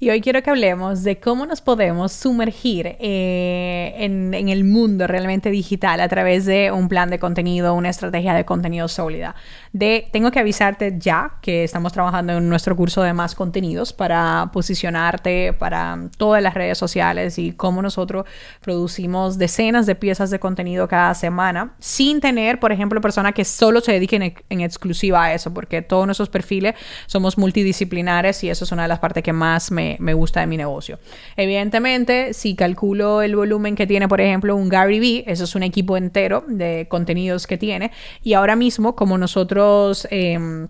Y hoy quiero que hablemos de cómo nos podemos sumergir eh, en, en, el mundo realmente digital a través de un plan de contenido, una estrategia de contenido sólida. De, tengo que avisarte ya que estamos trabajando en nuestro curso de más contenidos para posicionarte para todas las redes sociales y cómo nosotros producimos decenas de piezas de contenido cada semana sin tener, por ejemplo, personas que solo se dediquen en, en exclusiva a eso, porque todos nuestros perfiles somos multidisciplinares y eso es una de las partes que más me me, gusta de mi negocio. Evidentemente, si calculo el volumen que tiene, por ejemplo, un Gary Vee, eso es un equipo entero de contenidos que tiene. Y ahora mismo, como nosotros... Em,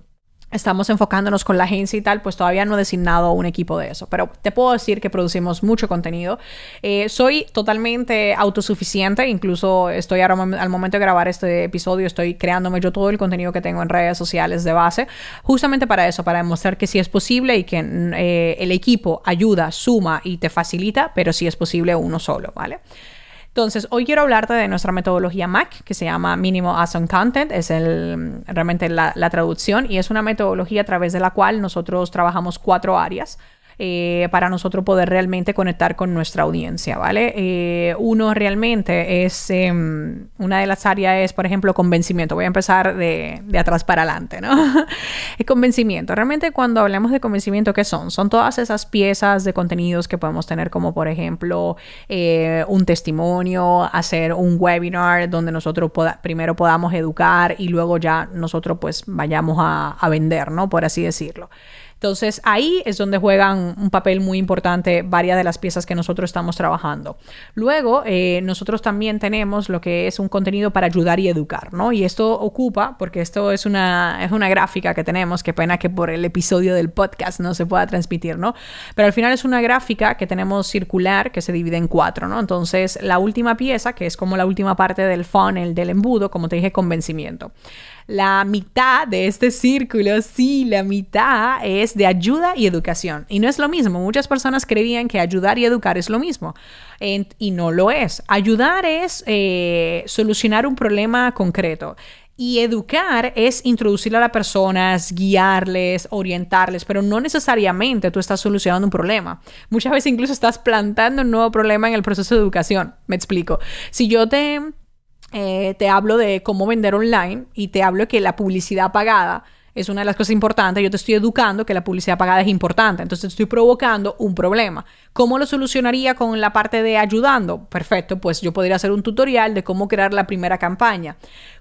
estamos enfocándonos con la agencia y tal, pues todavía no he designado un equipo de eso. Pero te puedo decir que producimos mucho contenido. Eh, soy totalmente autosuficiente, incluso estoy ahora al momento de grabar este episodio, estoy creándome yo todo el contenido que tengo en redes sociales de base, justamente para eso, para demostrar que sí es posible y que eh, el equipo ayuda, suma y te facilita, pero sí es posible uno solo, ¿vale? Entonces, hoy quiero hablarte de nuestra metodología MAC, que se llama Minimal Awesome Content, es el, realmente la traducción, y es una metodología a través de la cual nosotros trabajamos cuatro áreas. Eh, para nosotros poder realmente conectar con nuestra audiencia, ¿vale? Eh, uno realmente es, em, una de las áreas es, por ejemplo, convencimiento. Voy a empezar de, de atrás para adelante, ¿no? convencimiento. Realmente cuando hablamos de convencimiento, ¿qué son? Son todas esas piezas de contenidos que podemos tener como, por ejemplo, eh, un testimonio, hacer un webinar donde nosotros primero podamos educar y luego ya nosotros pues vayamos a, a vender, ¿no? Por así decirlo. Entonces ahí es donde juegan un papel muy importante varias de las piezas que nosotros estamos trabajando. Luego, eh, nosotros también tenemos lo que es un contenido para ayudar y educar, ¿no? Y esto ocupa, porque esto es una, es una gráfica que tenemos, qué pena que por el episodio del podcast no se pueda transmitir, ¿no? Pero al final es una gráfica que tenemos circular que se divide en cuatro, ¿no? Entonces, la última pieza, que es como la última parte del funnel, del embudo, como te dije, convencimiento. La mitad de este círculo, sí, la mitad es de ayuda y educación. Y no es lo mismo. Muchas personas creían que ayudar y educar es lo mismo. y no lo es. Ayudar es eh, solucionar un problema concreto. Y educar es introducir a las personas, guiarles, orientarles, pero no necesariamente tú estás solucionando un problema. Muchas veces incluso estás plantando un nuevo problema en el proceso de educación. Me explico. Si yo te eh, te hablo de cómo vender online y te hablo que la publicidad pagada es una de las cosas importantes. Yo te estoy educando que la publicidad pagada es importante. Entonces estoy provocando un problema. ¿Cómo lo solucionaría con la parte de ayudando? Perfecto, pues yo podría hacer un tutorial de cómo crear la primera campaña.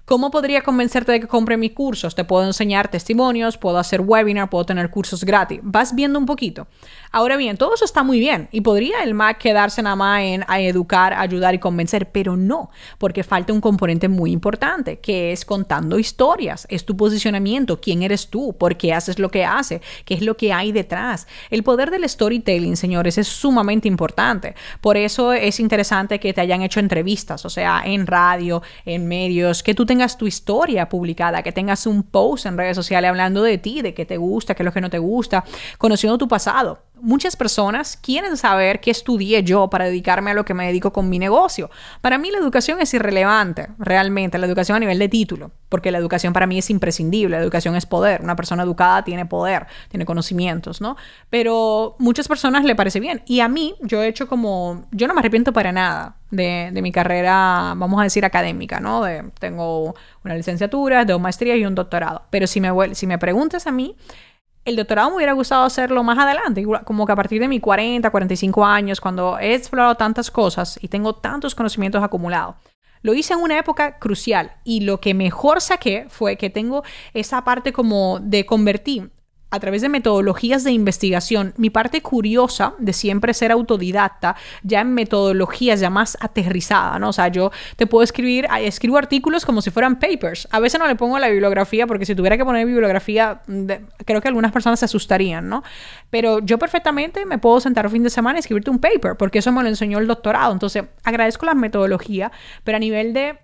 ¿Cómo podría convencerte de que compre mis cursos? Te puedo enseñar testimonios, puedo hacer webinar, puedo tener cursos gratis. Vas viendo un poquito. Ahora bien, todo eso está muy bien y podría el MAC quedarse nada más en educar, ayudar y convencer, pero no, porque falta un componente muy importante, que es contando historias, es tu posicionamiento, quién eres tú, por qué haces lo que haces, qué es lo que hay detrás. El poder del storytelling, señores, es sumamente importante. Por eso es interesante que te hayan hecho entrevistas, o sea, en radio, en medios, que tú tengas tengas tu historia publicada, que tengas un post en redes sociales hablando de ti, de qué te gusta, qué es lo que no te gusta, conociendo tu pasado muchas personas quieren saber qué estudié yo para dedicarme a lo que me dedico con mi negocio. Para mí la educación es irrelevante, realmente, la educación a nivel de título, porque la educación para mí es imprescindible, la educación es poder, una persona educada tiene poder, tiene conocimientos, ¿no? Pero muchas personas le parece bien y a mí yo he hecho como, yo no me arrepiento para nada de, mi carrera, vamos a decir, académica, ¿no? tengo una licenciatura, dos maestrías y un doctorado, pero si me, si me preguntas a mí, el doctorado me hubiera gustado hacerlo más adelante, como que a partir de mis 40, 45 años, cuando he explorado tantas cosas y tengo tantos conocimientos acumulados. Lo hice en una época crucial y lo que mejor saqué fue que tengo esa parte como de convertir a través de metodologías de investigación, mi parte curiosa de siempre ser autodidacta, ya en metodologías ya más aterrizada, ¿no? O sea, yo te puedo escribir, escribo artículos como si fueran papers. A veces no le pongo la bibliografía porque si tuviera que poner bibliografía, creo que algunas personas se asustarían, ¿no? Pero yo perfectamente me puedo sentar un fin de semana y escribirte un paper, porque eso me lo enseñó el doctorado. Entonces, agradezco la metodología, pero a nivel de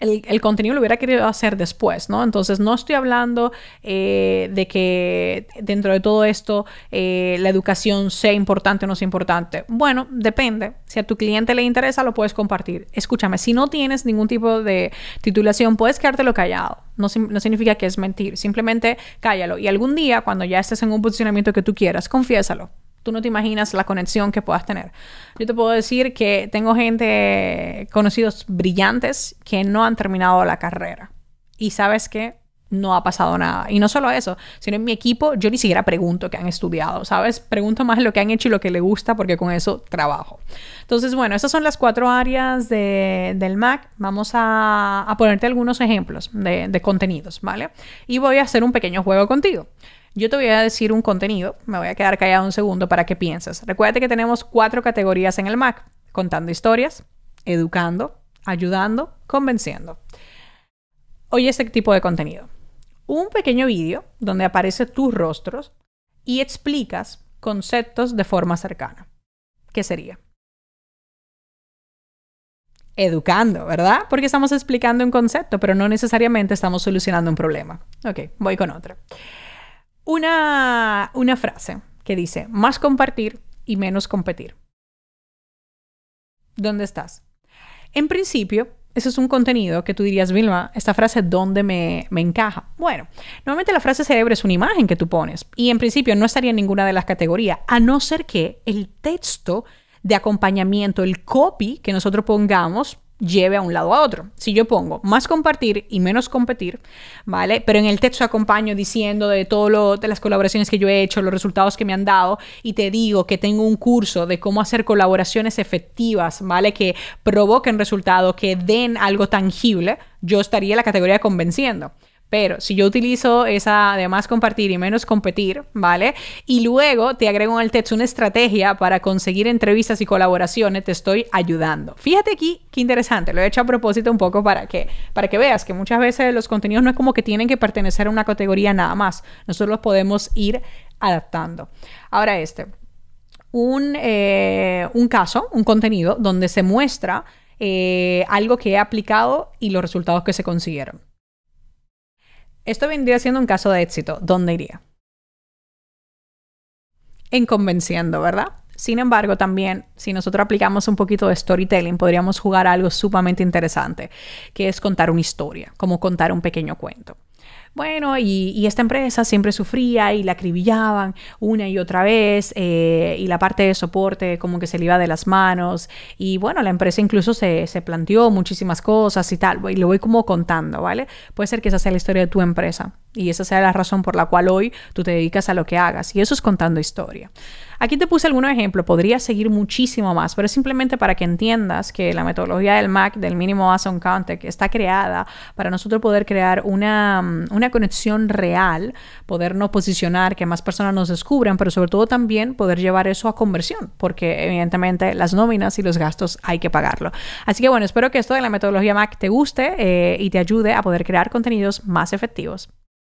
el, contenido lo hubiera querido hacer después, ¿no? Entonces no estoy hablando eh, de que dentro de todo esto eh, la educación sea importante o no sea importante. Bueno, depende. Si a tu cliente le interesa, lo puedes compartir. Escúchame, si no tienes ningún tipo de titulación, puedes quedártelo callado. No, no significa que es mentir, simplemente cállalo. Y algún día, cuando ya estés en un posicionamiento que tú quieras, confiésalo. Tú no te imaginas la conexión que puedas tener. Yo te puedo decir que tengo gente, conocidos brillantes, que no han terminado la carrera. Y sabes que no ha pasado nada. Y no solo eso, sino en mi equipo yo ni siquiera pregunto qué han estudiado, ¿sabes? Pregunto más lo que han hecho y lo que le gusta porque con eso trabajo. Entonces, bueno, esas son las cuatro áreas del Mac. Vamos a, ponerte algunos ejemplos de, de contenidos, ¿vale? Y voy a hacer un pequeño juego contigo. Yo te voy a decir un contenido, me voy a quedar callado un segundo para que pienses. Recuerda que tenemos cuatro categorías en el Mac, contando historias, educando, ayudando, convenciendo. Oye este tipo de contenido. Un pequeño vídeo donde aparecen tus rostros y explicas conceptos de forma cercana. ¿Qué sería? Educando, ¿verdad? Porque estamos explicando un concepto, pero no necesariamente estamos solucionando un problema. Ok, voy con otra una, una frase que dice, más compartir y menos competir. ¿Dónde estás? En principio, eso es un contenido que tú dirías, Vilma, esta frase, ¿dónde me, me, encaja? Bueno, normalmente la frase cerebro es una imagen que tú pones y en principio no estaría en ninguna de las categorías, a no ser que el texto de acompañamiento, el copy que nosotros pongamos, lleve a un lado a otro. Si yo pongo más compartir y menos competir, ¿vale? Pero en el texto acompaño diciendo de de las colaboraciones que yo he hecho, los resultados que me han dado y te digo que tengo un curso de cómo hacer colaboraciones efectivas, ¿vale? Que provoquen resultados, que den algo tangible, yo estaría en la categoría convenciendo. Pero si yo utilizo esa de más compartir y menos competir, ¿vale? Y luego te agrego en el texto una estrategia para conseguir entrevistas y colaboraciones, te estoy ayudando. Fíjate aquí qué interesante, lo he hecho a propósito un poco para que, para que veas que muchas veces los contenidos no es como que tienen que pertenecer a una categoría nada más, nosotros los podemos ir adaptando. Ahora este, un, eh, un caso, un contenido donde se muestra eh, algo que he aplicado y los resultados que se consiguieron. Esto vendría siendo un caso de éxito. ¿Dónde iría? En convenciendo, ¿verdad? Sin embargo, también, si nosotros aplicamos un poquito de storytelling, podríamos jugar algo sumamente interesante, que es contar una historia, como contar un pequeño cuento. Bueno, y, esta empresa siempre sufría y la acribillaban una y otra vez, eh, y la parte de soporte como que se le iba de las manos, y bueno, la empresa incluso se, se planteó muchísimas cosas y tal, y lo voy como contando, ¿vale? Puede ser que esa sea la historia de tu empresa, y esa sea la razón por la cual hoy tú te dedicas a lo que hagas, y eso es contando historia. Aquí te puse algunos ejemplos, podría seguir muchísimo más, pero es simplemente para que entiendas que la metodología del MAC, del mínimo Awesome Contact, está creada para nosotros poder crear una, mm, una conexión real, podernos posicionar, que más personas nos descubran, pero sobre todo también poder llevar eso a conversión, porque evidentemente las nóminas y los gastos hay que pagarlo. Así que bueno, espero que esto de la metodología MAC te guste eh, y te ayude a poder crear contenidos más efectivos.